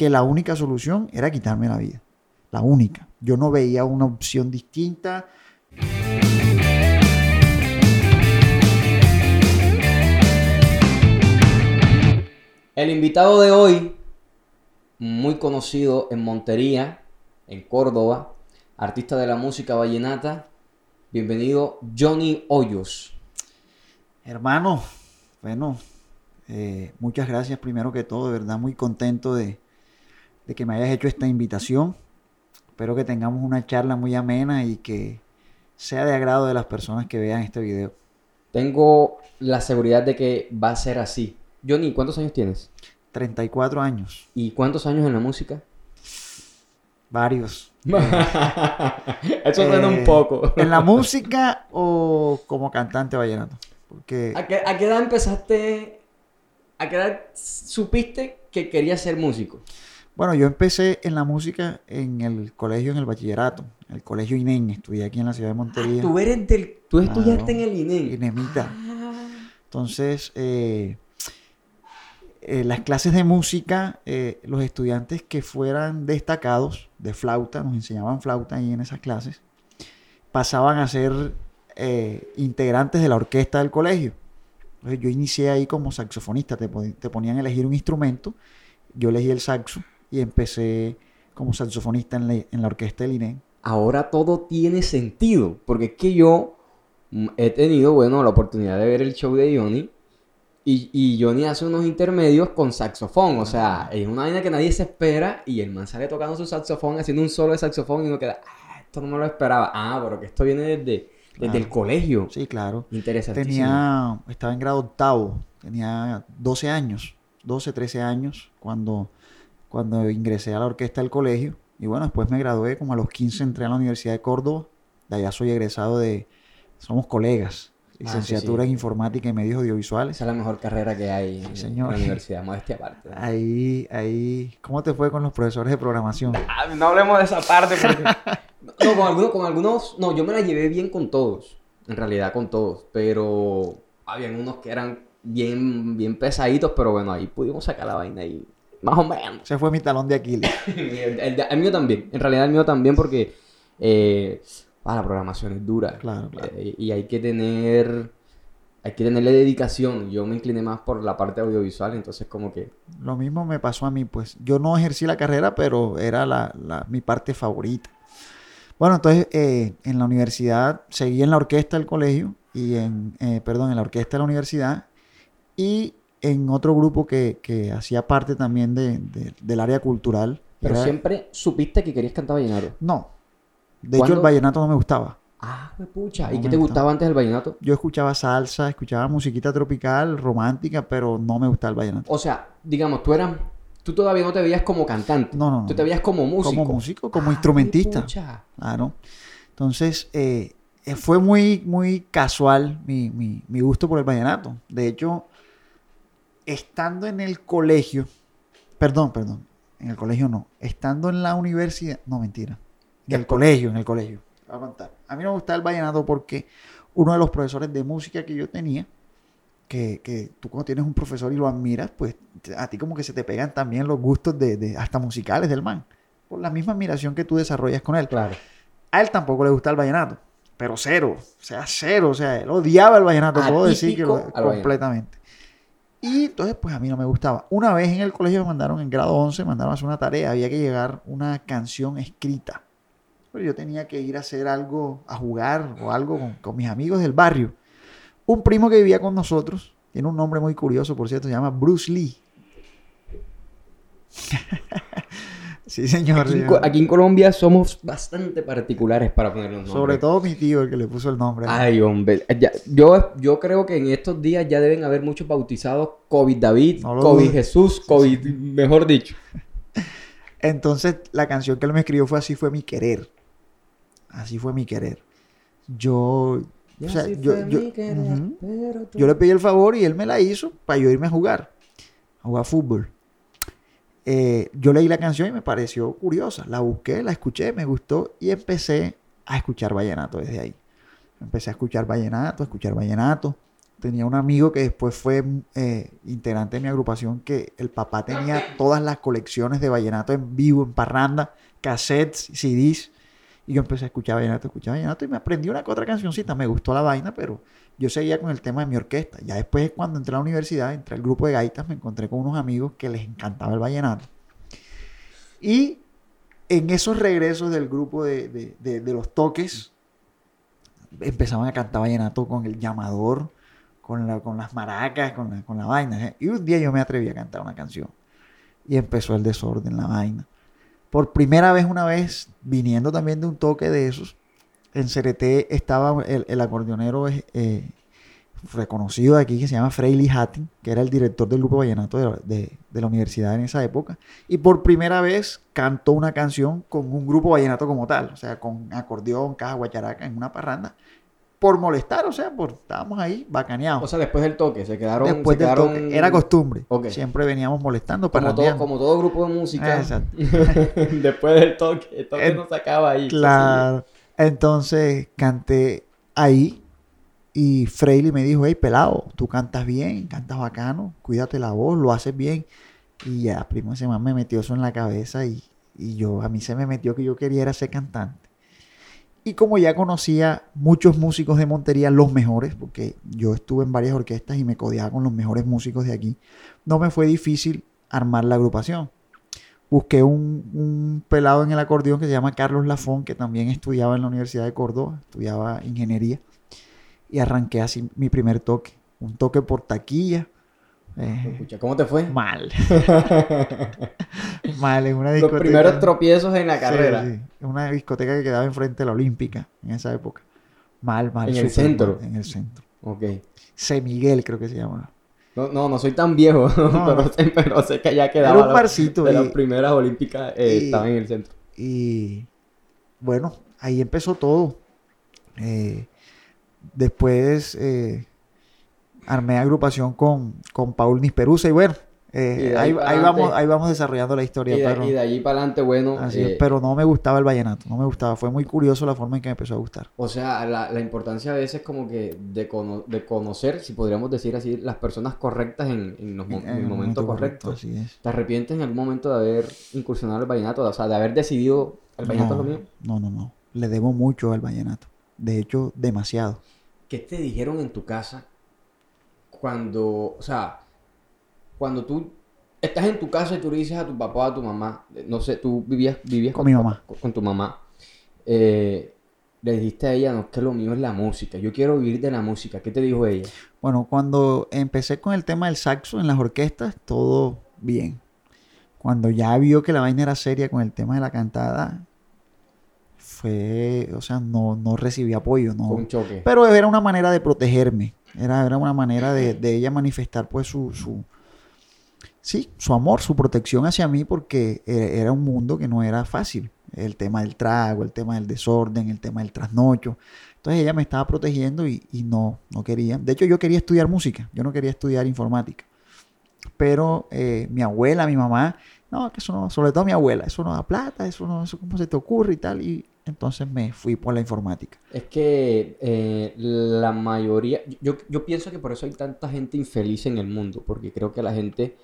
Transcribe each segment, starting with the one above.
que la única solución era quitarme la vida. La única. Yo no veía una opción distinta. El invitado de hoy, muy conocido en Montería, en Córdoba, artista de la música vallenata. Bienvenido, Johnny Hoyos. Hermano, bueno, eh, muchas gracias primero que todo, de verdad muy contento de, de que me hayas hecho esta invitación. Espero que tengamos una charla muy amena y que sea de agrado de las personas que vean este video. Tengo la seguridad de que va a ser así. Johnny, ¿cuántos años tienes? 34 años, ¿Y cuántos años en la música? varios. Eso suena un Eh, poco. ¿En la música o como cantante vallenato? Porque ¿A qué, a qué edad empezaste? ¿A qué edad supiste que querías ser músico? Bueno, yo empecé en la música en el colegio, en el bachillerato, en el colegio INEN, estudié aquí en la ciudad de Montería, Tú eres del. Tú Claro. estudiaste en el INEM. INEMITA. Entonces, eh, eh, las clases de música, eh, los estudiantes que fueran destacados de flauta, nos enseñaban flauta ahí en esas clases, pasaban a ser eh, integrantes de la orquesta del colegio. Entonces, yo inicié ahí como saxofonista, te, te ponían a elegir un instrumento, yo elegí el saxo y empecé como saxofonista en la, en la orquesta del INEN. Ahora todo tiene sentido. Porque es que yo mm, he tenido, bueno, la oportunidad de ver el show de Johnny. Y, y Johnny hace unos intermedios con saxofón. O sea, es una vaina que nadie se espera. Y el man sale tocando su saxofón, haciendo un solo de saxofón. Y uno queda, ah, esto no me lo esperaba. Ah, pero que esto viene desde, desde Claro. el colegio. Sí, claro. Interesantísimo. Tenía, estaba en grado octavo, tenía 12 años, 12, 13 años cuando, cuando ingresé a la orquesta del colegio. Y bueno, después me gradué, como a los 15 entré a la Universidad de Córdoba. De allá soy egresado de, somos colegas, Ah, sí, licenciatura sí. en informática y medios audiovisuales. Esa es la mejor carrera que hay en- señor. en la universidad, modestia aparte. Ahí, ahí, ¿cómo te fue con los profesores de programación? Ah, no hablemos de esa parte porque... no, con algunos, con algunos... No, yo me la llevé bien con todos. En realidad con todos. Pero habían unos que eran bien, bien pesaditos. Pero bueno, ahí pudimos sacar la vaina y... Más o menos. Ese fue mi talón de Aquiles. el, el- el mío también. En realidad el mío también porque... eh, ah, la programación es dura. Claro, claro. Eh, y hay que tener... Hay que tenerle dedicación. Yo me incliné más por la parte audiovisual. Entonces como que... Lo mismo me pasó a mí, pues yo no ejercí la carrera, pero era la, la- mi parte favorita. Bueno, entonces eh, en la universidad seguí en la orquesta del colegio y en, eh, perdón, en la orquesta de la universidad y en otro grupo que, que hacía parte también de- de- del área cultural. Pero Era- siempre supiste que querías cantar vallenato. No, de hecho el vallenato no me gustaba. Ah, pues pucha. No ¿Y qué me te gusta. gustaba antes del vallenato? Yo escuchaba salsa, escuchaba musiquita tropical, romántica, pero no me gustaba el vallenato. O sea, digamos, tú eras. Tú todavía no te veías como cantante. No, no, no. Tú te veías como músico. Como músico, como Ah, instrumentista. pucha. Claro. Entonces, eh, eh, fue muy, muy casual mi, mi- mi gusto por el vallenato. De hecho, estando en el colegio, perdón, perdón, en el colegio no, estando en la universidad, no, mentira, en el colegio, en el colegio. A contar. A mí no me gustaba el vallenato porque uno de los profesores de música que yo tenía, que, que tú cuando tienes un profesor y lo admiras, pues a ti como que se te pegan también los gustos de, de- hasta musicales del man, por la misma admiración que tú desarrollas con él. Claro. A él tampoco le gusta el vallenato, pero cero, o sea, cero, o sea, él odiaba el vallenato, puedo decir que lo- completamente. Y entonces, pues a mí no me gustaba. Una vez en el colegio me mandaron, en grado 11, me mandaron a hacer una tarea, había que llevar una canción escrita. Pero yo tenía que ir a hacer algo, a jugar o algo con, con mis amigos del barrio. Un primo que vivía con nosotros, tiene un nombre muy curioso, por cierto, se llama Bruce Lee. sí, señor. Aquí, en señor. Co- aquí en Colombia somos bastante particulares para poner los nombres. Sobre todo mi tío, el que le puso el nombre. Ay, hombre. Ya- yo, yo creo que en estos días ya deben haber muchos bautizados COVID David, No COVID dudes. Jesús, COVID, mejor dicho. Entonces, la canción que él me escribió fue Así fue mi querer. Así fue mi querer. Yo, o sea, yo, yo, yo le pedí el favor y él me la hizo para yo irme a jugar, a jugar fútbol. Eh, yo leí la canción y me pareció curiosa. La busqué, la escuché, me gustó y empecé a escuchar vallenato desde ahí. Empecé a escuchar vallenato, a escuchar vallenato. tenía un amigo que después fue eh, integrante de mi agrupación, que el papá tenía todas las colecciones de vallenato en vivo, en parranda, cassettes, CDs. Y yo empecé a escuchar vallenato, escuchar vallenato y me aprendí una que otra cancioncita. Me gustó la vaina, pero yo seguía con el tema de mi orquesta. Ya después, cuando entré a la universidad, entré al grupo de gaitas, me encontré con unos amigos que les encantaba el vallenato. Y en esos regresos del grupo de, los toques, empezaban a cantar vallenato con el llamador, con, la, con las maracas, con la, con la vaina. ¿eh? Y un día yo me atreví a cantar una canción. Y empezó el desorden, la vaina. Por primera vez, una vez, viniendo también de un toque de esos, en CRT estaba el, acordeonero eh, reconocido de aquí que se llama Freily Hattin, que era el director del grupo vallenato de, la universidad en esa época. Y por primera vez cantó una canción con un grupo vallenato como tal, o sea, con acordeón, caja, guacharaca, en una parranda. Por molestar, o sea, por, estábamos ahí bacaneados. O sea, después del toque, se quedaron. Después del toque, era costumbre. Siempre veníamos molestando como todo, como todo grupo de música. Exacto. después del toque, el toque no se acaba ahí. Claro. Entonces canté ahí y Freily me dijo, hey, pelado, tú cantas bien, cantas bacano, cuídate la voz, lo haces bien. Y ya, primo, ese me metió eso en la cabeza y, yo, a mí se me metió que yo quería ser cantante. Y como ya conocía muchos músicos de Montería, los mejores, porque yo estuve en varias orquestas y me codeaba con los mejores músicos de aquí, no me fue difícil armar la agrupación busqué un, pelado en el acordeón que se llama Carlos Lafón, que también estudiaba en la Universidad de Córdoba, estudiaba ingeniería, y arranqué así mi primer toque, un toque por taquilla. Eh, ¿cómo te fue? Mal. mal, en una discoteca. Los primeros tropiezos en la carrera. Sí, Una discoteca que quedaba enfrente de la Olímpica en esa época. Mal, mal. En el centro. en el centro. Ok. C. Miguel creo que se llama. No, no, no soy tan viejo, pero, sé, que ya quedaba. Era un barcito. De las primeras olímpicas eh, estaba en el centro. Y bueno, ahí empezó todo. Eh, después eh, armé agrupación con, con Paul Nisperusa y bueno, eh, ahí, vamos, ahí vamos desarrollando la historia. Y de, pero, y de allí para adelante, bueno. Eh, pero no me gustaba el vallenato, no me gustaba. Fue muy curioso la forma en que me empezó a gustar. O sea, la, la importancia a veces como que de, de, conocer, si podríamos decir así, las personas correctas en, en, los, en, el momento, correcto. ¿Te arrepientes en algún momento de haber incursionado el vallenato? O sea, de haber decidido el vallenato no, lo mío. No, no, no. Le debo mucho al vallenato. De hecho, demasiado. ¿Qué te dijeron en tu casa cuando, o sea, cuando tú estás en tu casa y tú le dices a tu papá o a tu mamá, no sé, tú vivías, vivías con, mi mamá. Con, tu mamá. Eh, le dijiste a ella, no, que lo mío es la música, yo quiero vivir de la música. ¿Qué te dijo ella? Bueno, cuando empecé con el tema del saxo en las orquestas, todo bien. Cuando ya vio que la vaina era seria con el tema de la cantada, fue, o sea, no, no recibí apoyo, no. un choque. Pero era una manera de protegerme, era, era una manera de, de ella manifestar pues su, su, sí, su amor, su protección hacia mí porque e, era un mundo que no era fácil. El tema del trago, el tema del desorden, el tema del trasnocho. Entonces ella me estaba protegiendo y, no, no quería. De hecho, yo quería estudiar música, yo no quería estudiar informática. Pero eh, mi abuela, mi mamá, no, que eso no, sobre todo mi abuela, eso no da plata, eso no, eso cómo se te ocurre y tal. Y entonces me fui por la informática. Es que eh, la mayoría, yo, yo pienso que por eso hay tanta gente infeliz en el mundo, porque creo que la gente eh,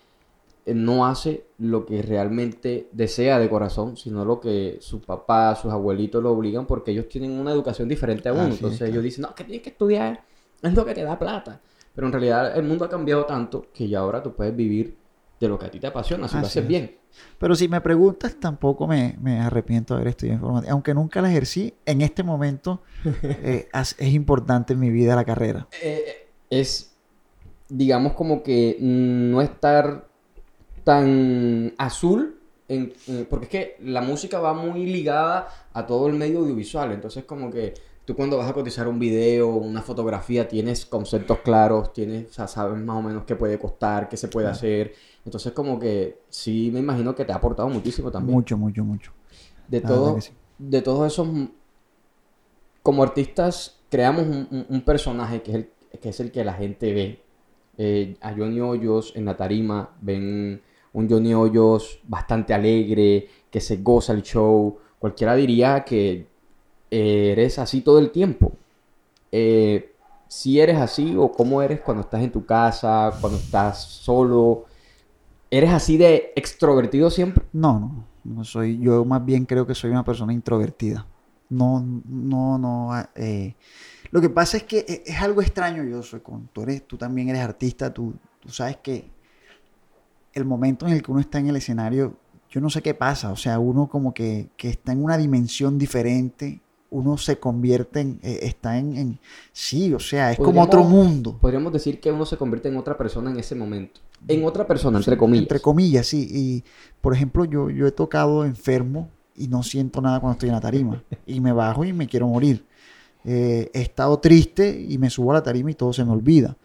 no hace lo que realmente desea de corazón, sino lo que sus papás, sus abuelitos lo obligan porque ellos tienen una educación diferente a uno. Entonces ellos dicen, no, que tienes que estudiar, es lo que te da plata. Pero en realidad el mundo ha cambiado tanto que ya ahora tú puedes vivir de lo que a ti te apasiona, si lo haces bien. Pero si me preguntas, tampoco me, arrepiento de haber estudiado informática. Aunque nunca la ejercí, en este momento eh, es importante en mi vida la carrera. Eh, es, digamos, como que no estar tan azul, en, porque es que la música va muy ligada a todo el medio audiovisual, entonces como que tú cuando vas a cotizar un video, una fotografía, tienes conceptos claros, tienes, o sea, sabes más o menos qué puede costar, qué se puede hacer, entonces como que sí me imagino que te ha aportado muchísimo también. Mucho, mucho, mucho. De, todo, de todos esos, como artistas, creamos un, personaje que es, el, que es el que la gente ve. Eh, a Johnny Hoyos en la tarima ven un Johnny Hoyos bastante alegre, que se goza el show. Cualquiera diría que eres así todo el tiempo. Eh, si eres así o cómo eres cuando estás en tu casa, cuando estás solo. ¿Eres así de extrovertido siempre? No, no, soy, yo más bien creo que soy una persona introvertida. No, no, no. eh, lo que pasa es que e- es algo extraño, yo soy con, tú eres, tú también eres artista, tú, tú sabes que el momento en el que uno está en el escenario, yo no sé qué pasa, o sea, uno como que, que está en una dimensión diferente, uno se convierte en, eh, está en, en- sí, o sea, es como otro mundo. Podríamos decir que uno se convierte en otra persona en ese momento. En otra persona, entre comillas. Entre comillas, sí. Y, por ejemplo, yo, yo he tocado enfermo y no siento nada cuando estoy en la tarima. Y me bajo y me quiero morir. Eh, he estado triste y me subo a la tarima y todo se me olvida.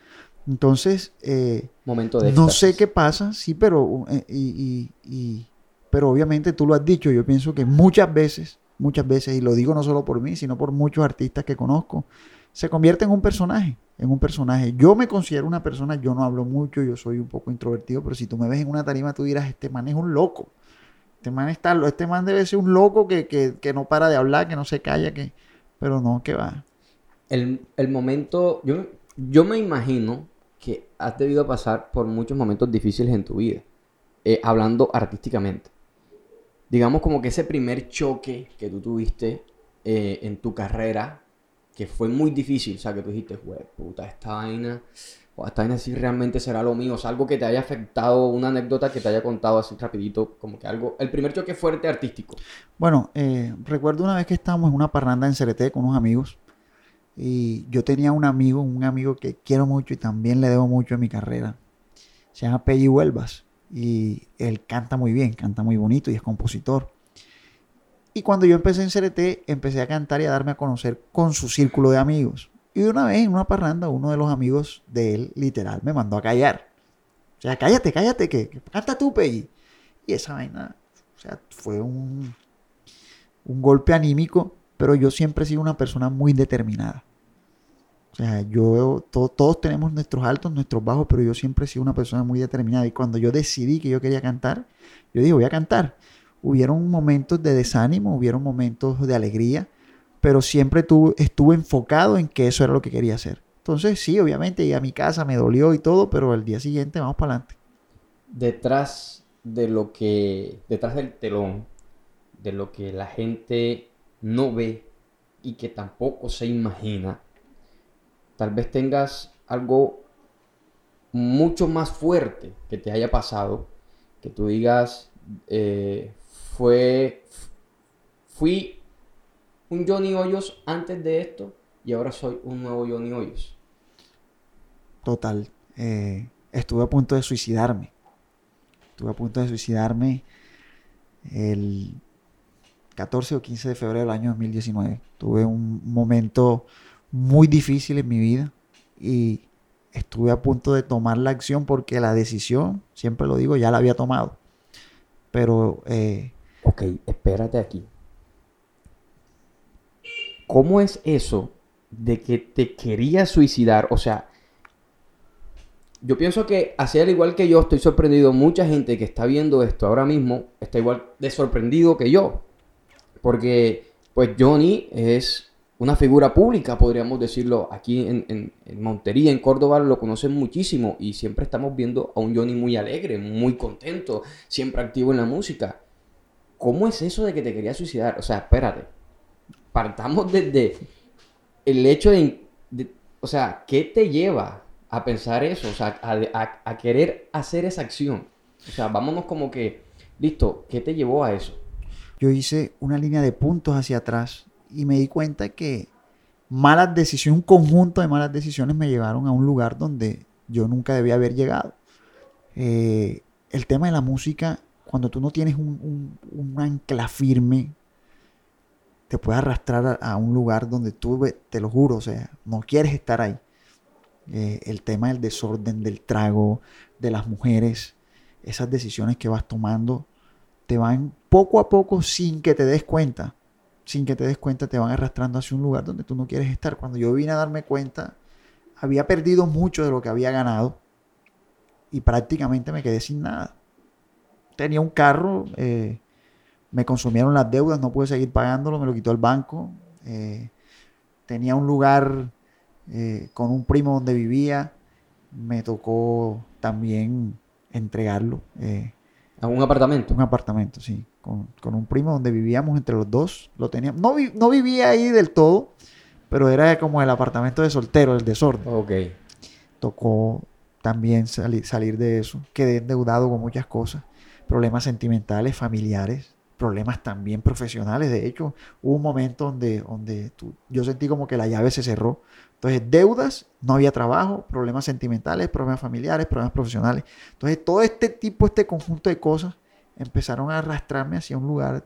Entonces, eh, Momento de no sé qué pasa, sí, pero, eh, y, y- y- pero obviamente tú lo has dicho. Yo pienso que muchas veces, muchas veces, y lo digo no solo por mí, sino por muchos artistas que conozco, se convierte en un personaje, en un personaje. Yo me considero una persona, yo no hablo mucho, yo soy un poco introvertido, pero si tú me ves en una tarima, tú dirás, este man es un loco. Este man, está, este man debe ser un loco que, que- que no para de hablar, que no se calla, que... Pero no, que va. El, el momento, yo, yo me imagino que has debido pasar por muchos momentos difíciles en tu vida, eh, hablando artísticamente. Digamos como que ese primer choque que tú tuviste eh, en tu carrera, que fue muy difícil, o sea, que tú dijiste, "Jue puta, esta vaina, o esta vaina sí realmente será lo mío, o sea, algo que te haya afectado, una anécdota que te haya contado así rapidito, como que algo, el primer choque fuerte artístico. Bueno, eh, recuerdo una vez que estábamos en una parranda en Cereté con unos amigos y yo tenía un amigo, un amigo que quiero mucho y también le debo mucho en mi carrera. Se llama Pelli Huelvas y él canta muy bien, canta muy bonito y es compositor. Y cuando yo empecé en Cereté, empecé a cantar y a darme a conocer con su círculo de amigos. Y de una vez en una parranda, uno de los amigos de él, literal, me mandó a callar. O sea, cállate, cállate, que, canta tú, Pelli. Y esa vaina, o sea, fue un, un golpe anímico, pero yo siempre he sido una persona muy determinada. O sea, yo, to- todos tenemos nuestros altos, nuestros bajos, pero yo siempre he sido una persona muy determinada. Y cuando yo decidí que yo quería cantar, yo dije, voy a cantar. Hubieron momentos de desánimo, hubieron momentos de alegría, pero siempre tuve- estuve enfocado en que eso era lo que quería hacer. Entonces, sí, obviamente, llegué a mi casa, me dolió y todo, pero al día siguiente vamos para adelante. detrás de lo que, detrás del telón, de lo que la gente no ve y que tampoco se imagina, tal vez tengas algo mucho más fuerte que te haya pasado, que tú digas, eh, fue, fui un Johnny Hoyos antes de esto y ahora soy un nuevo Johnny Hoyos. Total. eh, estuve a punto de suicidarme. Estuve a punto de suicidarme el 14 o 15 de febrero del año 2019. Tuve un momento muy difícil en mi vida y estuve a punto de tomar la acción porque la decisión, siempre lo digo, ya la había tomado. Pero eh, Ok, espérate aquí. ¿Cómo es eso de que te querías suicidar? O sea, yo pienso que, al igual que yo, estoy sorprendido. Mucha gente que está viendo esto ahora mismo está igual de sorprendido que yo. Porque, pues, Johnny es una figura pública, podríamos decirlo. Aquí en, Montería, en Córdoba, lo conocen muchísimo. Y siempre estamos viendo a un Johnny muy alegre, muy contento, siempre activo en la música. ¿Cómo es eso de que te querías suicidar? O sea, espérate. Partamos desde el hecho de, o sea, ¿qué te lleva a pensar eso? O sea, a- a querer hacer esa acción. O sea, vámonos como que, listo, ¿qué te llevó a eso? Yo hice una línea de puntos hacia atrás y me di cuenta que malas decisiones, un conjunto de malas decisiones me llevaron a un lugar donde yo nunca debía haber llegado. Eh, el tema de la música, cuando tú no tienes un, ancla firme, te puede arrastrar a, un lugar donde tú, te lo juro, o sea, no quieres estar ahí. Eh, el tema del desorden, del trago, de las mujeres, esas decisiones que vas tomando, te van poco a poco sin que te des cuenta, sin que te des cuenta, te van arrastrando hacia un lugar donde tú no quieres estar. Cuando yo vine a darme cuenta, había perdido mucho de lo que había ganado y prácticamente me quedé sin nada. Tenía un carro, eh, me consumieron las deudas, no pude seguir pagándolo, me lo quitó el banco. eh, tenía un lugar eh, con un primo donde vivía. Me tocó también entregarlo. ¿A un apartamento? un apartamento, sí. Con, con un primo donde vivíamos entre los dos. Lo teníamos. No, vi- no vivía ahí del todo, pero era como el apartamento de soltero, el desorden. Ok. Tocó también sali- salir de eso. Quedé endeudado con muchas cosas. Problemas sentimentales, familiares, problemas también profesionales. De hecho, hubo un momento donde, donde tú- yo sentí como que la llave se cerró. Entonces, deudas, no había trabajo, problemas sentimentales, problemas familiares, problemas profesionales. Entonces, todo este tipo, este conjunto de cosas empezaron a arrastrarme hacia un lugar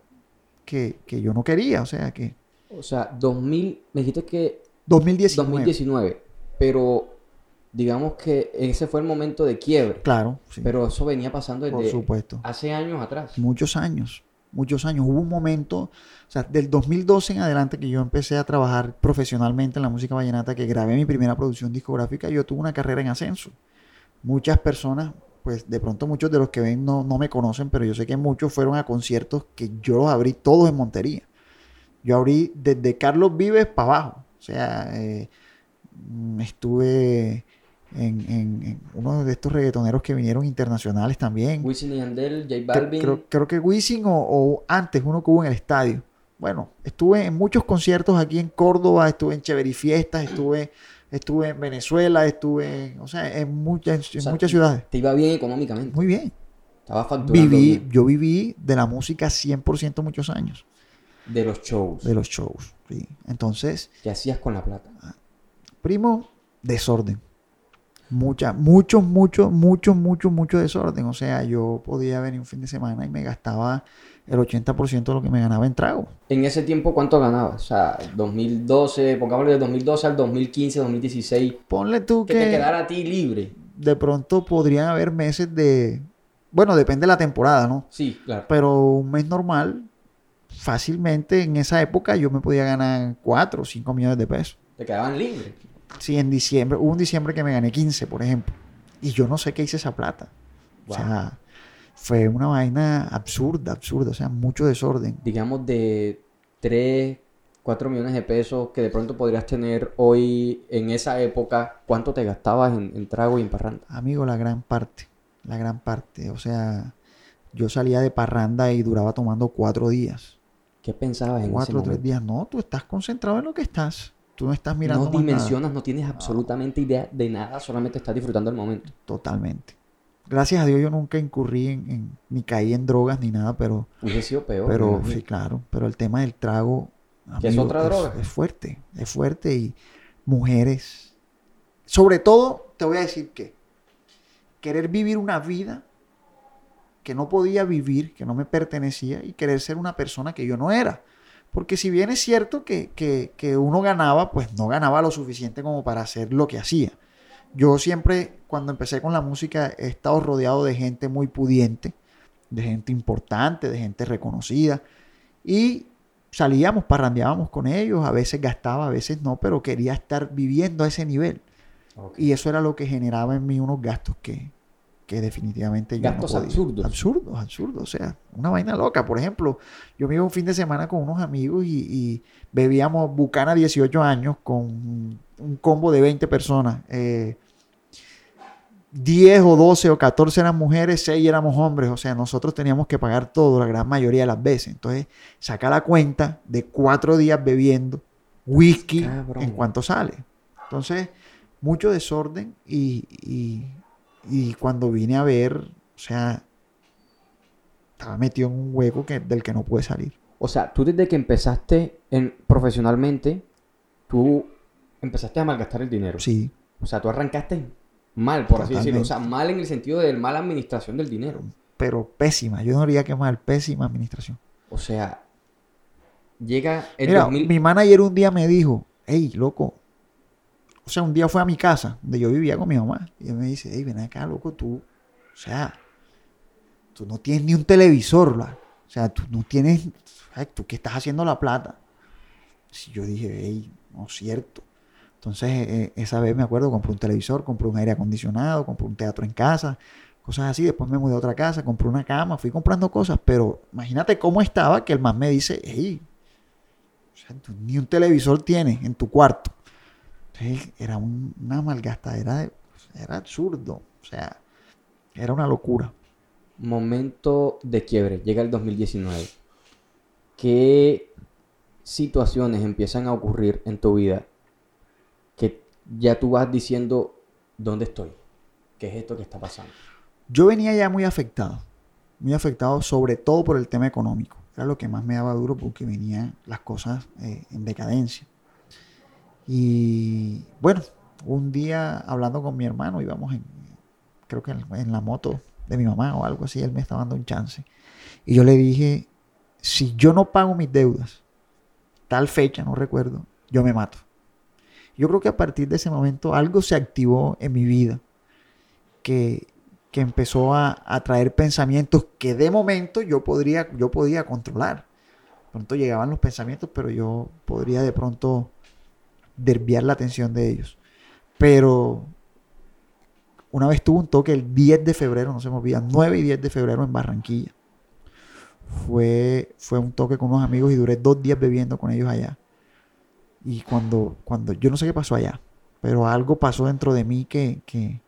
que, que yo no quería. O sea, que O sea, 2000, me dijiste que 2019. 2019, pero digamos que ese fue el momento de quiebre. Claro, sí, Pero eso venía pasando por desde supuesto. hace años atrás. muchos años, muchos años. Hubo un momento, o sea, del 2012 en adelante que yo empecé a trabajar profesionalmente en la música vallenata, que grabé mi primera producción discográfica, yo tuve una carrera en ascenso. Muchas personas, pues de pronto muchos de los que ven no, no me conocen, pero yo sé que muchos fueron a conciertos que yo los abrí todos en Montería. Yo abrí desde Carlos Vives para abajo. O sea, eh, mm, estuve en, en- en uno de estos reggaetoneros que vinieron internacionales también. Wisin y Yandel, J Balvin. Creo, creo que Wisin o, o antes, uno que hubo en el estadio. Bueno, estuve en muchos conciertos aquí en Córdoba, estuve en Chévere y Fiestas, estuve, estuve en Venezuela, estuve, en- o sea, en muchas, en O sea, muchas ciudades. Te iba bien económicamente. Muy bien. Estaba facturando Viví, bien. yo viví de la música 100% muchos años, de los shows. de los shows. sí. Entonces, ¿Qué hacías con la plata? primo, desorden. Mucha, mucho, mucho, mucho, mucho, mucho desorden. O sea, yo podía venir un fin de semana y me gastaba el 80% de lo que me ganaba en trago. En ese tiempo, ¿cuánto ganabas? O sea, 2012, pongámosle de 2012 al 2015, 2016. Ponle tú Que que te quedara a ti libre. de pronto podrían haber meses de... Bueno, depende de la temporada, ¿no? Sí, claro. Pero un mes normal, fácilmente en esa época yo me podía ganar 4 o 5 millones de pesos. Te quedaban libres. Sí, en diciembre, hubo un diciembre que me gané 15, por ejemplo. Y yo no sé qué hice esa plata. Wow. O sea, fue una vaina absurda, absurda. O sea, mucho desorden. Digamos de 3, 4 millones de pesos que de pronto podrías tener hoy en esa época. ¿Cuánto te gastabas en, en trago y en parranda? Amigo, la gran parte. La gran parte. O sea, yo salía de parranda y duraba tomando cuatro días. ¿Qué pensabas en ese Cuatro o tres días. No, tú estás concentrado en lo que estás. Tú no estás mirando No nada. dimensionas, no tienes absolutamente idea de nada, solamente estás disfrutando el momento. Totalmente. Gracias a Dios yo nunca incurrí en, en- ni caí en drogas ni nada, pero, Hubiese sido peor. pero sí, claro. Pero el tema del trago, ¿Que es amigo, otra droga? Es fuerte, es fuerte y mujeres. Sobre todo, te voy a decir que querer vivir una vida que no podía vivir, que no me pertenecía y querer ser una persona que yo no era. Porque si bien es cierto que, que- que uno ganaba, pues no ganaba lo suficiente como para hacer lo que hacía. Yo siempre, cuando empecé con la música, he estado rodeado de gente muy pudiente, de gente importante, de gente reconocida. Y salíamos, parrandeábamos con ellos, a veces gastaba, a veces no, pero quería estar viviendo a ese nivel. Y eso era lo que generaba en mí unos gastos que, que definitivamente yo Gastos no podía. absurdos. Absurdos, absurdos. O sea, una vaina loca. Por ejemplo, yo me iba un fin de semana con unos amigos y, y bebíamos Bucana 18 años con un combo de 20 personas. Eh, 10 o 12 o 14 eran mujeres, 6 éramos hombres. O sea, nosotros teníamos que pagar todo la gran mayoría de las veces. Entonces, saca la cuenta de cuatro días bebiendo whisky Cabrón. en cuanto sale. Entonces, mucho desorden y, y- y cuando vine a ver, o sea, estaba metido en un hueco que, del que no pude salir. O sea, tú desde que empezaste en, profesionalmente, tú empezaste a malgastar el dinero. Sí, O sea, tú arrancaste mal, por así decirlo. O sea, mal en el sentido de mala administración del dinero. pero pésima. Yo no diría que mal, pésima administración. O sea, llega el Mira, 2000... mi manager un día me dijo, hey, loco. O sea, un día fue a mi casa, donde yo vivía con mi mamá. Y él me dice, hey, ven acá, loco, tú. O sea, tú no tienes ni un televisor. O sea, tú no tienes. ¿Tú qué estás haciendo la plata? Si yo dije, hey, no es cierto. Entonces, eh, esa vez me acuerdo, compré un televisor, compré un aire acondicionado, compré un teatro en casa, cosas así. Después me mudé a otra casa, compré una cama, fui comprando cosas. Pero imagínate cómo estaba que el man me dice, hey, o sea, ni un televisor tienes en tu cuarto. Entonces, era un- una malgastadera, de- era absurdo. O sea, era una locura. Momento de quiebre, llega el 2019. ¿Qué situaciones empiezan a ocurrir en tu vida que ya tú vas diciendo, ¿dónde estoy? ¿Qué es esto que está pasando? Yo venía ya muy afectado, muy afectado sobre todo por el tema económico. Era lo que más me daba duro porque venían las cosas eh, en decadencia. Y bueno, un día hablando con mi hermano, íbamos en, creo que en, la moto de mi mamá o algo así, él me estaba dando un chance. Y yo le dije, si yo no pago mis deudas, tal fecha, no recuerdo, yo me mato. Yo creo que a partir de ese momento algo se activó en mi vida que, que empezó a, a traer pensamientos que de momento yo podría, yo podía controlar. De pronto llegaban los pensamientos, pero yo podría de pronto desviar la atención de ellos. Pero una vez tuve un toque el 10 de febrero, no se me olvida, 9 y 10 de febrero en Barranquilla. Fue, fue un toque con unos amigos y duré dos días bebiendo con ellos allá. Y cuando, cuando yo no sé qué pasó allá, pero algo pasó dentro de mí que, que,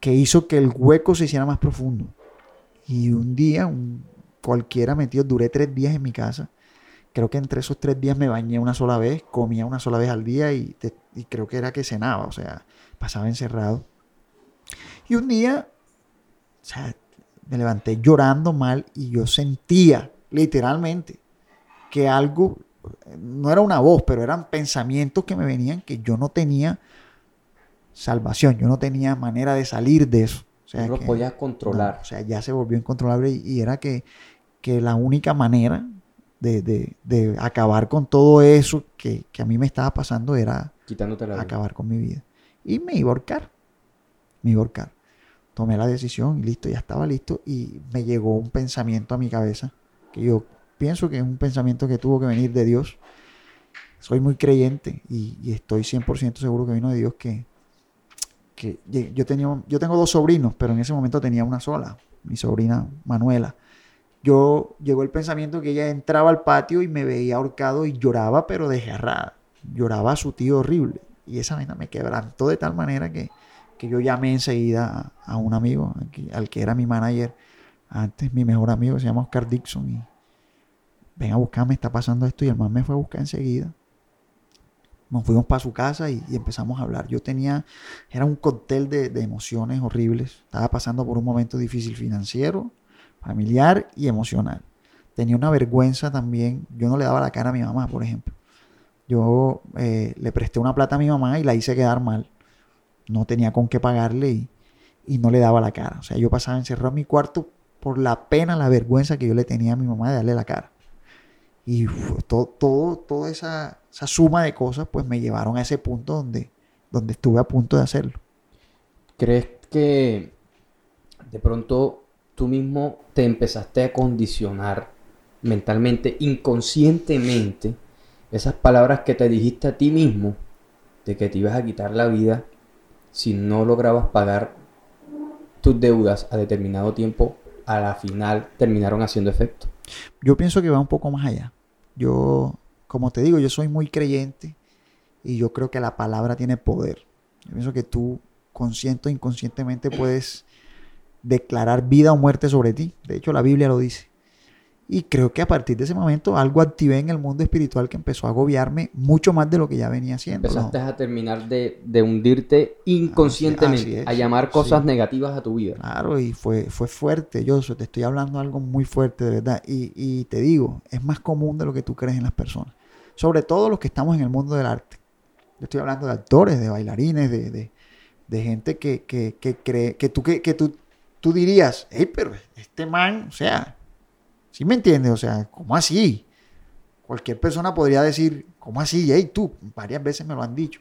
que hizo que el hueco se hiciera más profundo. Y un día, un, cualquiera metido, duré tres días en mi casa. Creo que entre esos tres días me bañé una sola vez, comía una sola vez al día y, te- y creo que era que cenaba, o sea, pasaba encerrado. Y un día, o sea, me levanté llorando mal y yo sentía, literalmente, que algo, no era una voz, pero eran pensamientos que me venían que yo no tenía salvación, yo no tenía manera de salir de eso. O sea, no lo podías controlar. no, o sea, ya se volvió incontrolable y, y era que, que la única manera de, de- de acabar con todo eso que, que a mí me estaba pasando era quitándote la vida. acabar con mi vida. Y me iba a ahorcar. Me iba a ahorcar. Tomé la decisión y listo, ya estaba listo. Y me llegó un pensamiento a mi cabeza que yo pienso que es un pensamiento que tuvo que venir de Dios. Soy muy creyente y, y estoy 100% seguro que vino de Dios que, que yo, tenía, yo tengo dos sobrinos, pero en ese momento tenía una sola, mi sobrina Manuela. Yo llegó el pensamiento que ella entraba al patio y me veía ahorcado y lloraba, pero desgarrada. Lloraba a su tío horrible. Y esa vaina me quebrantó de tal manera que, que yo llamé enseguida a, a un amigo, al que- era mi manager, antes mi mejor amigo, se llama Oscar Dixon, y ven a buscarme, está pasando esto, y el man me fue a buscar enseguida. Nos fuimos para su casa y, empezamos a hablar. Yo tenía, era un cóctel de emociones horribles. Estaba pasando por un momento difícil financiero, familiar y emocional. Tenía una vergüenza también. Yo no le daba la cara a mi mamá, por ejemplo. Yo eh, le presté una plata a mi mamá y la hice quedar mal. No tenía con qué pagarle y, no le daba la cara. O sea, yo pasaba encerrado en mi cuarto por la pena, la vergüenza que yo le tenía a mi mamá de darle la cara. Y todo, todo, toda esa, esa suma de cosas pues me llevaron a ese punto donde, donde estuve a punto de hacerlo. ¿Crees que de pronto tú mismo te empezaste a condicionar mentalmente, inconscientemente, esas palabras que te dijiste a ti mismo de que te ibas a quitar la vida si no lograbas pagar tus deudas a determinado tiempo, a la final terminaron haciendo efecto? Yo pienso que va un poco más allá. Yo, como te digo, yo soy muy creyente y yo creo que la palabra tiene poder. Yo pienso que tú, consciente o inconscientemente, puedes declarar vida o muerte sobre ti. De hecho, la Biblia lo dice. Y creo que a partir de ese momento algo activé en el mundo espiritual que empezó a agobiarme mucho más de lo que ya venía haciendo. ¿no? Empezaste a terminar de, de hundirte inconscientemente, así es, a llamar cosas sí. negativas a tu vida. Claro, y fue, fue fuerte, yo te estoy hablando algo muy fuerte, de verdad. Y, y te digo, es más común de lo que tú crees en las personas. Sobre todo los que estamos en el mundo del arte. Yo estoy hablando de actores, de bailarines, de, de, de gente que, que, que cree, que tú, que, que tú, tú dirías, hey, pero este man, o sea, ¿sí me entiendes? O sea, ¿cómo así? Cualquier persona podría decir, ¿cómo así? Hey, tú, varias veces me lo han dicho.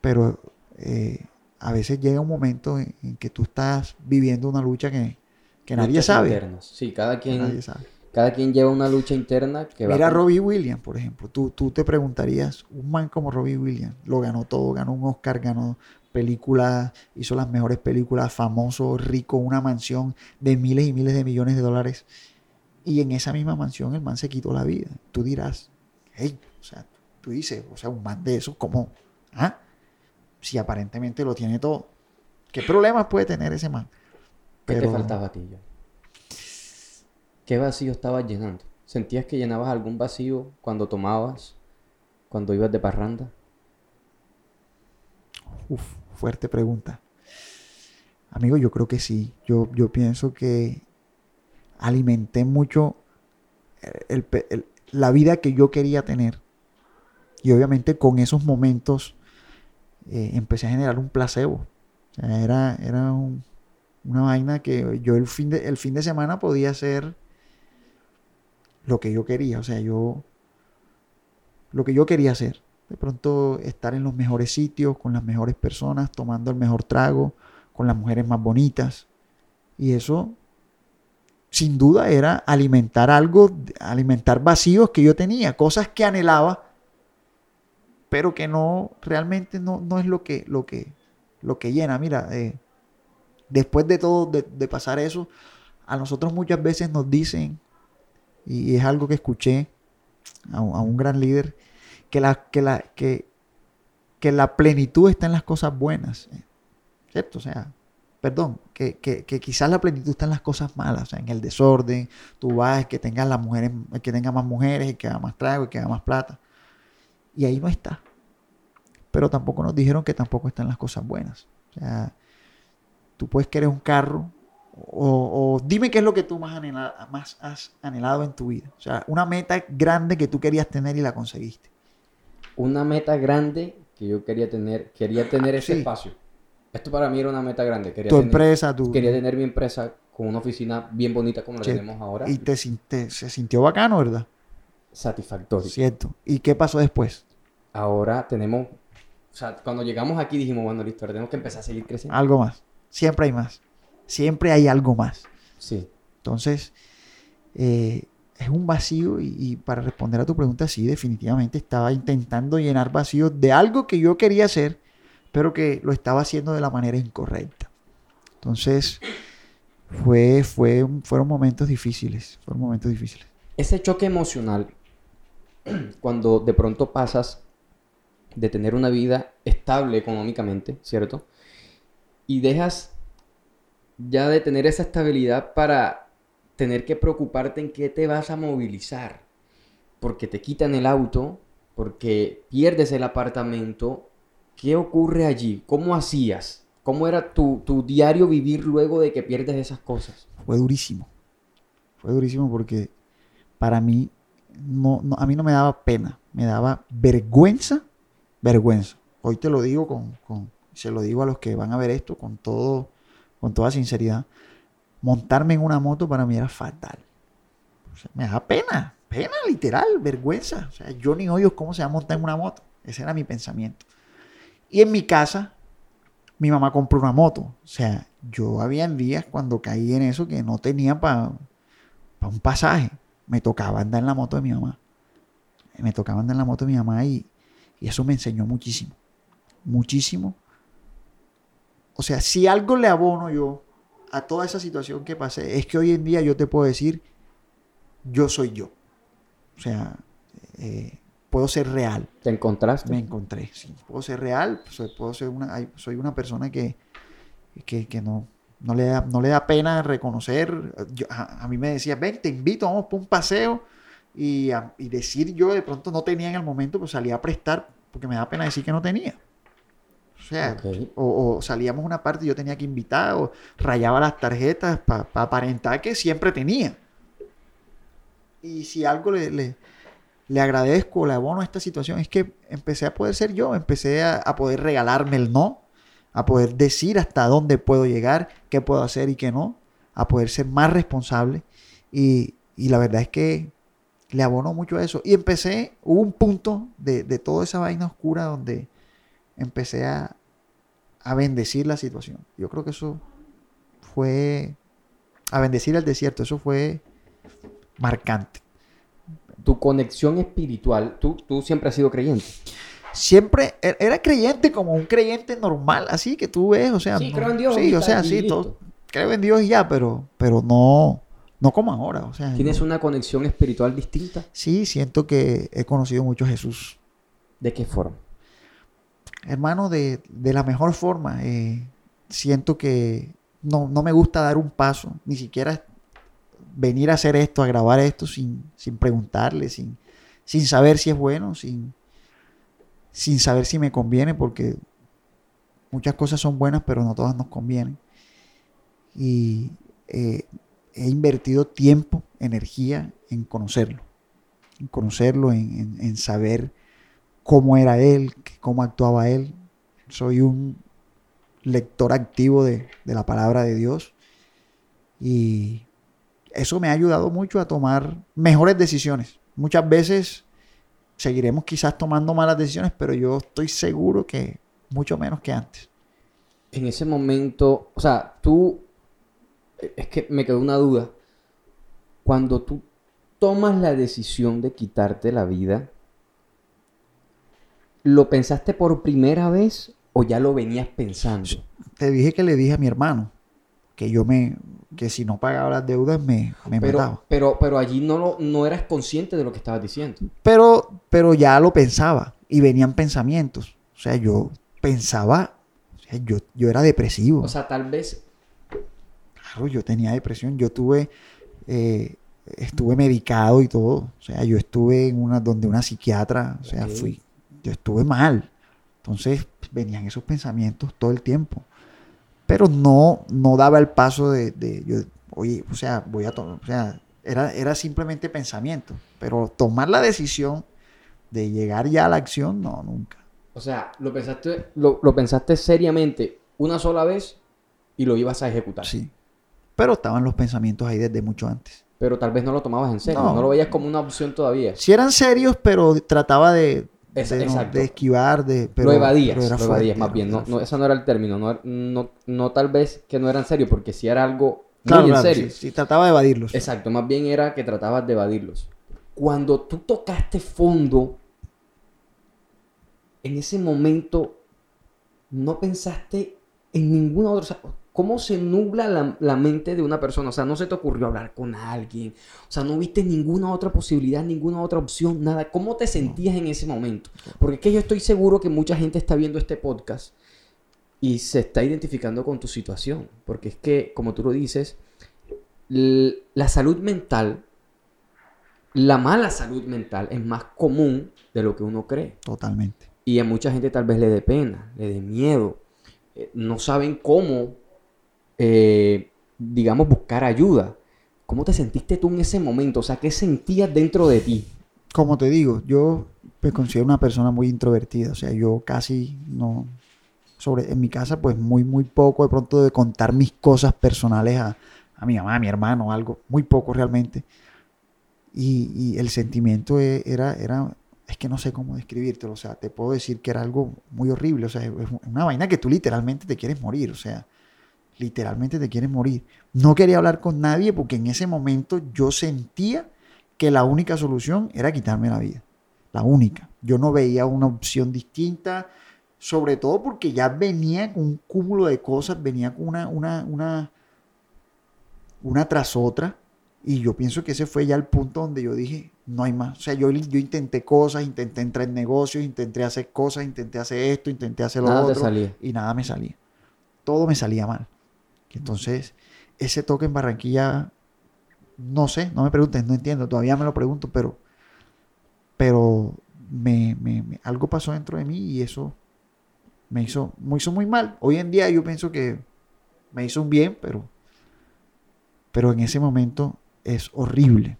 Pero eh, a veces llega un momento en, en que tú estás viviendo una lucha que, que nadie Luchas sabe. internas. Sí, cada quien, nadie sabe. cada quien lleva una lucha interna que va Mira a con- Robbie Williams, por ejemplo. Tú, tú te preguntarías, un man como Robbie Williams, lo ganó todo, ganó un Oscar, ganó películas, hizo las mejores películas, famoso, rico, una mansión de miles y miles de millones de dólares. Y en esa misma mansión el man se quitó la vida. Tú dirás, hey, o sea, tú dices, o sea, un man de eso, ¿cómo, ¿Ah? Si aparentemente lo tiene todo. ¿Qué problemas puede tener ese man? ¿Qué te faltaba a ti, John? ¿Qué vacío estabas llenando? ¿Sentías que llenabas algún vacío cuando tomabas? ¿Cuando ibas de parranda? Uf, fuerte pregunta. Amigo, yo creo que sí. Yo, yo pienso que alimenté mucho eh, la vida que yo quería tener. Y obviamente con esos momentos eh, empecé a generar un placebo. O sea, era, era un- una vaina que yo el fin, de, el fin de semana podía hacer lo que yo quería. O sea, yo... Lo que yo quería hacer. De pronto estar en los mejores sitios, con las mejores personas, tomando el mejor trago, con las mujeres más bonitas. Y eso, sin duda, era alimentar algo, alimentar vacíos que yo tenía, cosas que anhelaba, pero que no, realmente no, no es lo que, lo que, lo que llena. Mira, eh, después de todo, de, de pasar eso, a nosotros muchas veces nos dicen, y es algo que escuché a, un- a un gran líder, que la, que, la, que, que la plenitud está en las cosas buenas. eh, ¿Cierto? O sea, perdón, que, que, que quizás la plenitud está en las cosas malas, o sea, en el desorden. Tú vas, que tengas las mujeres, que tenga más mujeres, el que haga más trago, el que haga más plata. Y ahí no está. Pero tampoco nos dijeron que tampoco están las cosas buenas. O sea, tú puedes querer un carro o, o dime qué es lo que tú más, más has anhelado en tu vida. O sea, una meta grande que tú querías tener y la conseguiste. Una meta grande que yo quería tener, quería tener ese Sí. espacio. Esto para mí era una meta grande. Quería tu tener, empresa, tu... quería tener mi empresa con una oficina bien bonita como la tenemos ahora. Y te- se sintió bacano, ¿verdad? Satisfactorio. Cierto. ¿Y qué pasó después? Ahora tenemos, o sea, cuando llegamos aquí dijimos, bueno, listo, ahora tenemos que empezar a seguir creciendo. Algo más. Siempre hay más. Siempre hay algo más. Sí. Entonces, eh, es un vacío y, para responder a tu pregunta, sí, definitivamente estaba intentando llenar vacíos de algo que yo quería hacer, pero que lo estaba haciendo de la manera incorrecta. Entonces, fue, fue, fueron momentos difíciles, fueron momentos difíciles. Ese choque emocional, cuando de pronto pasas de tener una vida estable económicamente, ¿cierto? Y dejas ya de tener esa estabilidad para tener que preocuparte en qué te vas a movilizar. Porque te quitan el auto, porque pierdes el apartamento. ¿Qué ocurre allí? ¿Cómo hacías? ¿Cómo era tu, tu diario vivir luego de que pierdes esas cosas? Fue durísimo. Fue durísimo porque para mí, no, no- a mí no me daba pena, me daba vergüenza, vergüenza. Hoy te lo digo con, con- se lo digo a los que van a ver esto con todo, con toda sinceridad. Montarme en una moto para mí era fatal. Me daba pena, pena literal, vergüenza. O sea, yo ni odio cómo se va a montar en una moto. Ese era mi pensamiento. Y en mi casa, mi mamá compró una moto. O sea, yo había días cuando caí en eso que no tenía para un pasaje. Me tocaba andar en la moto de mi mamá. Me tocaba andar en la moto de mi mamá y, y eso me enseñó muchísimo. Muchísimo. O sea, si algo le abono yo a toda esa situación que pasé, es que hoy en día yo te puedo decir, yo soy yo. O sea, eh, puedo ser real ¿Te encontraste? me encontré. Sí, puedo ser real, soy, puedo ser una, soy una persona que, que, que no, no, le da, no le da pena reconocer. Yo- a, a mí me decía, ven, te invito, vamos por un paseo. Y, a- y decir yo de pronto no tenía en el momento, pues salía a prestar, porque me da pena decir que no tenía. O sea, o, o salíamos a una parte y yo tenía que invitar, o rayaba las tarjetas para aparentar que siempre tenía. Y si algo le, le, le agradezco, le abono a esta situación, es que empecé a poder ser yo, empecé a, a poder regalarme el no, a poder decir hasta dónde puedo llegar, qué puedo hacer y qué no, a poder ser más responsable. Y, y la verdad es que le abono mucho a eso. Y empecé, hubo un punto de, de toda esa vaina oscura donde empecé a, a bendecir la situación. Yo creo que eso fue, a bendecir el desierto, eso fue marcante. Tu conexión espiritual, tú, tú siempre has sido creyente. Siempre e- era creyente como un creyente normal, así que tú ves, o sea, Sí, no- creo en Dios, sí, o sea, sí, todo, creo en Dios y ya, pero, pero no, no como ahora, o sea, ¿Tienes no- una conexión espiritual distinta? sí, siento que he conocido mucho a Jesús ¿De qué forma? Hermano, de, de la mejor forma. Eh, siento que no, no me gusta dar un paso, ni siquiera venir a hacer esto, a grabar esto sin, sin preguntarle, sin, sin saber si es bueno, sin, sin saber si me conviene, porque muchas cosas son buenas, pero no todas nos convienen. Y eh, he invertido tiempo, energía en conocerlo, en conocerlo, en, en saber cómo era él, cómo actuaba él. Soy un lector activo de, la palabra de Dios y eso me ha ayudado mucho a tomar mejores decisiones. Muchas veces seguiremos quizás tomando malas decisiones, pero yo estoy seguro que mucho menos que antes. En ese momento, o sea, tú, es que me quedó una duda. Cuando tú tomas la decisión de quitarte la vida, ¿lo pensaste por primera vez o ya lo venías pensando? Te dije que le dije a mi hermano que yo me, que si no pagaba las deudas me, me pero, mataba. Pero, pero allí no, lo, no eras consciente de lo que estabas diciendo. Pero, pero ya lo pensaba y venían pensamientos. O sea, yo pensaba, o sea, yo, yo era depresivo. O sea, tal vez... Claro, yo tenía depresión. Yo tuve, eh, estuve medicado y todo. O sea, yo estuve en una, donde una psiquiatra, o sea, fui, yo estuve mal. Entonces venían esos pensamientos todo el tiempo. Pero no, no daba el paso de, de yo, oye, o sea, voy a tomar, o sea, era, era simplemente pensamiento. Pero tomar la decisión de llegar ya a la acción, no, nunca. O sea, lo pensaste, lo, lo pensaste seriamente una sola vez y lo ibas a ejecutar. Sí. Pero estaban los pensamientos ahí desde mucho antes. Pero tal vez no lo tomabas en serio. No. No, lo veías como una opción todavía. Si eran serios, pero trataba de, Es- de, no- exacto. de esquivar, de, pero, lo evadías. pero era lo evadías fuerte, más bien. No, ese no era el término. No, no, no tal vez que no era en serio, porque si era algo muy Claro, en serio. sí, sí, trataba de evadirlos. Exacto, más bien era que tratabas de evadirlos. Cuando tú tocaste fondo, en ese momento no pensaste en ninguna otra... o sea, ¿Cómo se nubla la, la mente de una persona? O sea, no se te ocurrió hablar con alguien. O sea, no viste ninguna otra posibilidad, ninguna otra opción, nada. ¿Cómo te sentías en ese momento? Porque es que yo estoy seguro que mucha gente está viendo este podcast y se está identificando con tu situación. Porque es que, como tú lo dices, la salud mental, la mala salud mental es más común de lo que uno cree. Totalmente. Y a mucha gente tal vez le dé pena, le dé miedo. eh, no saben cómo, eh, digamos, buscar ayuda. ¿Cómo te sentiste tú en ese momento? O sea, ¿qué sentías dentro de ti? Como te digo, yo me considero una persona muy introvertida. O sea, yo casi no. Sobre, en mi casa, pues muy, muy poco de pronto de contar mis cosas personales a, a mi mamá, a mi hermano, algo. Muy poco realmente. Y, y el sentimiento e- era, era, es que no sé cómo describírtelo. O sea, te puedo decir que era algo muy horrible. O sea, es una vaina que tú literalmente te quieres morir. O sea, literalmente te quieres morir. No quería hablar con nadie porque en ese momento yo sentía que la única solución era quitarme la vida. La única. Yo no veía una opción distinta, sobre todo porque ya venía con un cúmulo de cosas, venía con una, una, una, una tras otra. Y yo pienso que ese fue ya el punto donde yo dije, no hay más. O sea, yo, yo intenté cosas, intenté entrar en negocios, intenté hacer cosas, intenté hacer esto, intenté hacer lo Nada otro. salía. Y nada me salía. Todo me salía mal. Entonces, ese toque en Barranquilla, no sé, no me preguntes, no entiendo, todavía me lo pregunto, pero, pero me, me- me- algo pasó dentro de mí y eso me hizo, me hizo muy mal. Hoy en día yo pienso que me hizo un bien, pero, pero en ese momento es horrible.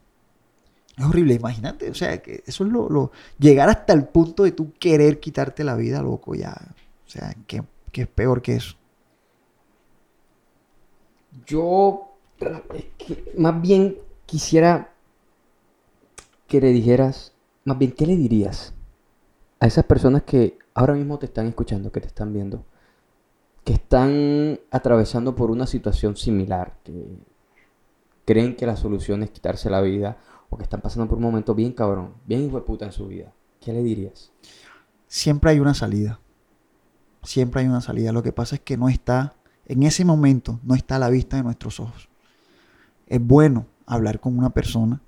Es horrible, imagínate, o sea, que eso es lo, lo- llegar hasta el punto de tú querer quitarte la vida, loco, ya, o sea, que, que es peor que eso. Yo más bien quisiera que le dijeras, más bien, ¿qué le dirías a esas personas que ahora mismo te están escuchando, que te están viendo, que están atravesando por una situación similar, que creen que la solución es quitarse la vida o que están pasando por un momento bien cabrón, bien hijo de puta en su vida? ¿Qué le dirías? siempre hay una salida. Siempre hay una salida. Lo que pasa es que no está, en ese momento, no está a la vista de nuestros ojos. Es bueno hablar con una persona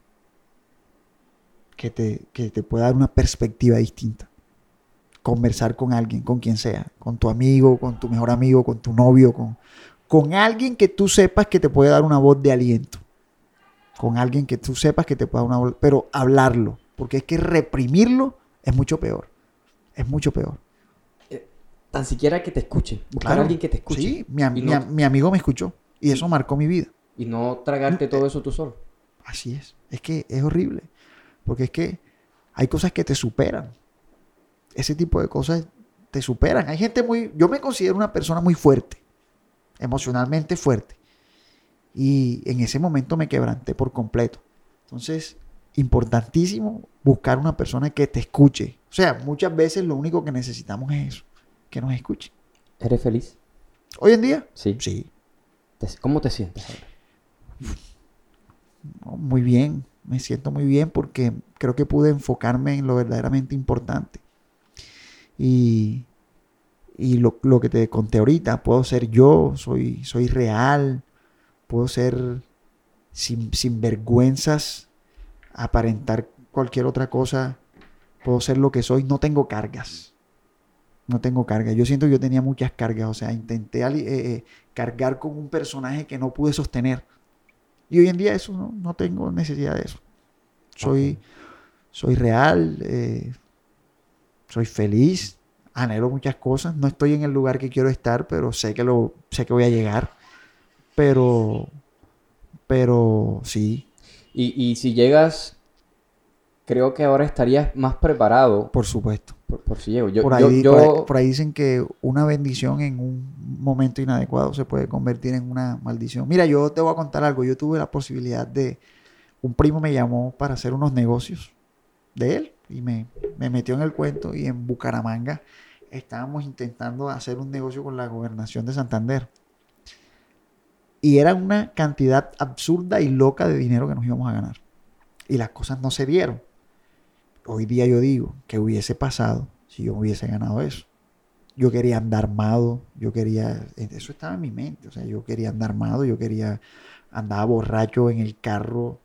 que te, que te pueda dar una perspectiva distinta. conversar con alguien, con quien sea, con tu amigo, con tu mejor amigo, con tu novio, con, con alguien que tú sepas que te puede dar una voz de aliento, con alguien que tú sepas que te puede dar una voz, pero hablarlo, porque es que reprimirlo es mucho peor, es mucho peor. Eh, tan siquiera que te escuche, buscar Claro. a alguien que te escuche. Sí, mi, am- no- amigo me escuchó y eso marcó mi vida. Y no tragarte todo eso tú solo. Así es. Es que es horrible. Porque es que hay cosas que te superan. Ese tipo de cosas te superan. Hay gente muy... Yo me considero una persona muy fuerte. Emocionalmente fuerte. Y en ese momento me quebranté por completo. Entonces, importantísimo buscar una persona que te escuche. O sea, muchas veces lo único que necesitamos es eso. Que nos escuche. ¿Eres feliz? Hoy en día, Sí. sí. ¿Cómo te sientes ahora? Muy bien, me siento muy bien porque creo que pude enfocarme en lo verdaderamente importante. Y, y lo, lo que te conté ahorita, puedo ser yo, soy, soy real, puedo ser sin, sin vergüenzas, aparentar cualquier otra cosa, puedo ser lo que soy, no tengo cargas. No tengo cargas. Yo siento que yo tenía muchas cargas, o sea, intenté eh, eh, cargar con un personaje que no pude sostener. Y hoy en día eso no, no tengo necesidad de eso. Soy, soy real, eh, soy feliz, anhelo muchas cosas. No estoy en el lugar que quiero estar, pero sé que lo, sé que voy a llegar. Pero, pero sí, Y, y si llegas, creo que ahora estarías más preparado por supuesto. Por, por si llego. Yo, por, yo- ahí, yo- por ahí- por ahí dicen que una bendición en un momento inadecuado se puede convertir en una maldición. Mira, yo te voy a contar algo. Yo tuve la posibilidad de... Un primo me llamó para hacer unos negocios de él y me, me metió en el cuento y en Bucaramanga estábamos intentando hacer un negocio con la gobernación de Santander. Y era una cantidad absurda y loca de dinero que nos íbamos a ganar. Y las cosas no se dieron hoy día yo digo que hubiese pasado si yo hubiese ganado eso. Yo quería andar armado, yo quería, eso estaba en mi mente, o sea, yo quería andar armado, yo quería, andaba borracho en el carro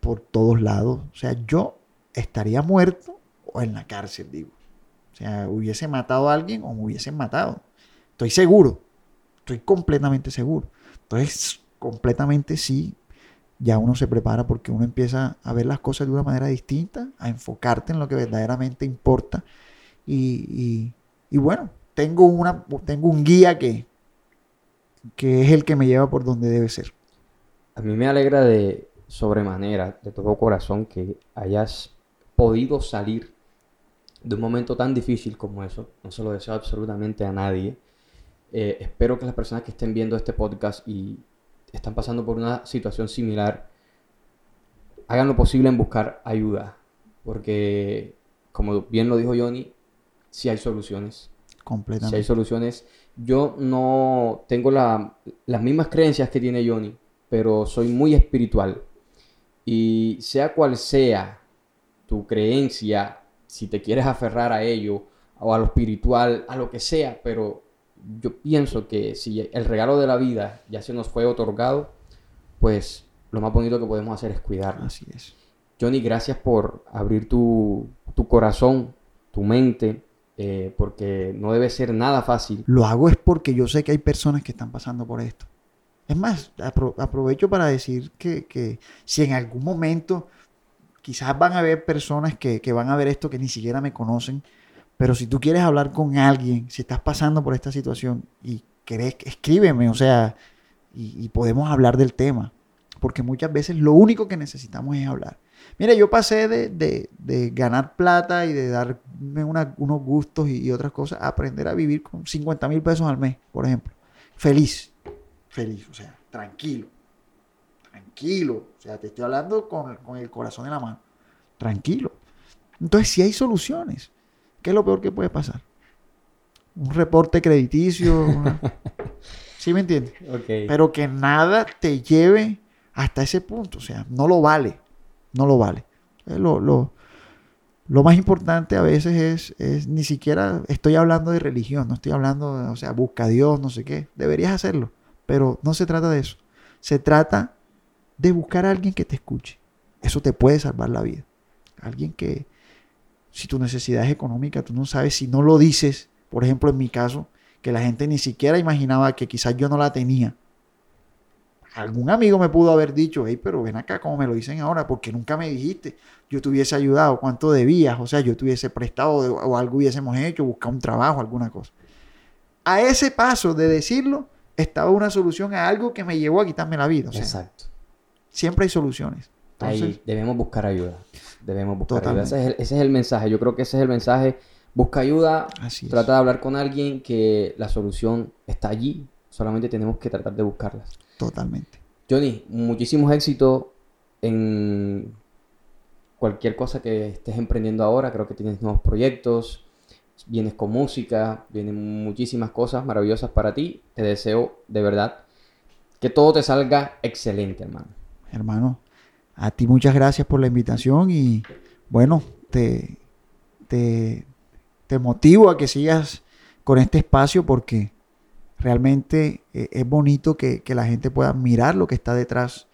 por todos lados, o sea, yo estaría muerto o en la cárcel, digo. O sea, hubiese matado a alguien o me hubiesen matado. Estoy seguro, estoy completamente seguro. Entonces, completamente sí, ya uno se prepara porque uno empieza a ver las cosas de una manera distinta, a enfocarte en lo que verdaderamente importa. Y, y- bueno, tengo, una, tengo un guía que, que es el que me lleva por donde debe ser. a mí me alegra de sobremanera, de todo corazón, que hayas podido salir de un momento tan difícil como eso. No se lo deseo absolutamente a nadie. Eh, espero que las personas que estén viendo este podcast y están pasando por una situación similar hagan lo posible en buscar ayuda. Porque, como bien lo dijo Johnny, si hay soluciones. Si hay Completamente. soluciones. Yo no tengo la- las mismas creencias que tiene Johnny, pero soy muy espiritual. Y sea cual sea tu creencia, si te quieres aferrar a ello, o a lo espiritual, a lo que sea, pero yo pienso que si el regalo de la vida ya se nos fue otorgado, pues lo más bonito que podemos hacer es cuidarlo. Así es. Johnny, gracias por abrir tu, tu corazón, tu mente, eh, porque no debe ser nada fácil. Lo hago es porque yo sé que hay personas que están pasando por esto. Es más, apro- aprovecho para decir que, que si en algún momento quizás van a haber personas que, que van a ver esto que ni siquiera me conocen, pero si tú quieres hablar con alguien, si estás pasando por esta situación y querés, escríbeme, o sea, y, podemos hablar del tema, porque muchas veces lo único que necesitamos es hablar. Mira, yo pasé de, de- ganar plata y de darme unos gustos y, otras cosas a aprender a vivir con 50 mil pesos al mes, por ejemplo. Feliz, feliz, o sea, tranquilo, tranquilo. O sea, te estoy hablando con, con el corazón en la mano, tranquilo. Entonces, si hay soluciones, ¿qué es lo peor que puede pasar? Un reporte crediticio, una- ¿sí me entiendes? Pero que nada te lleve hasta ese punto. O sea, no lo vale. No lo vale. Eh, Lo, lo- lo más importante a veces es, es ni siquiera estoy hablando de religión, no estoy hablando, de, o sea, busca a Dios, no sé qué. Deberías hacerlo. Pero no se trata de eso. Se trata de buscar a alguien que te escuche. Eso te puede salvar la vida. Alguien que, si tu necesidad es económica, tú no sabes si no lo dices, por ejemplo, en mi caso, que la gente ni siquiera imaginaba que quizás yo no la tenía. Algún amigo me pudo haber dicho, hey, pero ven acá como me lo dicen ahora, porque nunca me dijiste, yo te hubiese ayudado, cuánto debías, o sea, yo te hubiese prestado o algo hubiésemos hecho, buscar un trabajo, alguna cosa. A ese paso de decirlo, estaba una solución a algo que me llevó a quitarme la vida. Exacto. Siempre hay soluciones. Ahí debemos buscar ayuda. Debemos buscar ayuda. Ese es, el, mensaje. Yo creo que ese es el mensaje. Busca ayuda. trata de hablar con alguien que la solución está allí. Solamente tenemos que tratar de buscarla. Totalmente. Johnny, muchísimos éxitos en cualquier cosa que estés emprendiendo ahora. Creo que tienes nuevos proyectos. Vienes con música. Vienen muchísimas cosas maravillosas para ti. Te deseo de verdad que todo te salga excelente, hermano. Hermano, a ti muchas gracias por la invitación y bueno, te, te, motivo a que sigas con este espacio porque realmente eh, es bonito que, la gente pueda mirar lo que está detrás,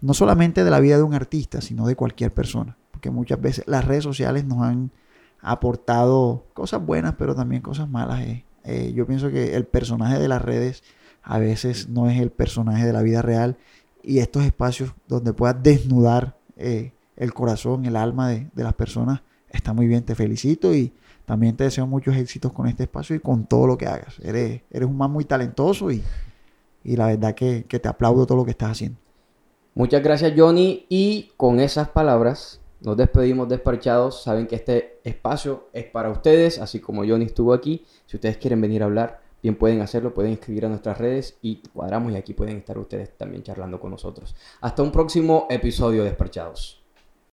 no solamente de la vida de un artista, sino de cualquier persona. Porque muchas veces las redes sociales nos han aportado cosas buenas, pero también cosas malas. Eh. Eh, yo pienso que el personaje de las redes a veces no es el personaje de la vida real y estos espacios donde puedas desnudar eh, el corazón, el alma de, las personas, está muy bien, te felicito y también te deseo muchos éxitos con este espacio y con todo lo que hagas. Eres, eres un man muy talentoso y, la verdad que, que te aplaudo todo lo que estás haciendo. Muchas gracias Johnny y con esas palabras nos despedimos despachados. Saben que este espacio es para ustedes, así como Johnny estuvo aquí. Si ustedes quieren venir a hablar, bien pueden hacerlo, pueden escribir a nuestras redes y cuadramos y aquí pueden estar ustedes también charlando con nosotros. Hasta un próximo episodio de Despachados.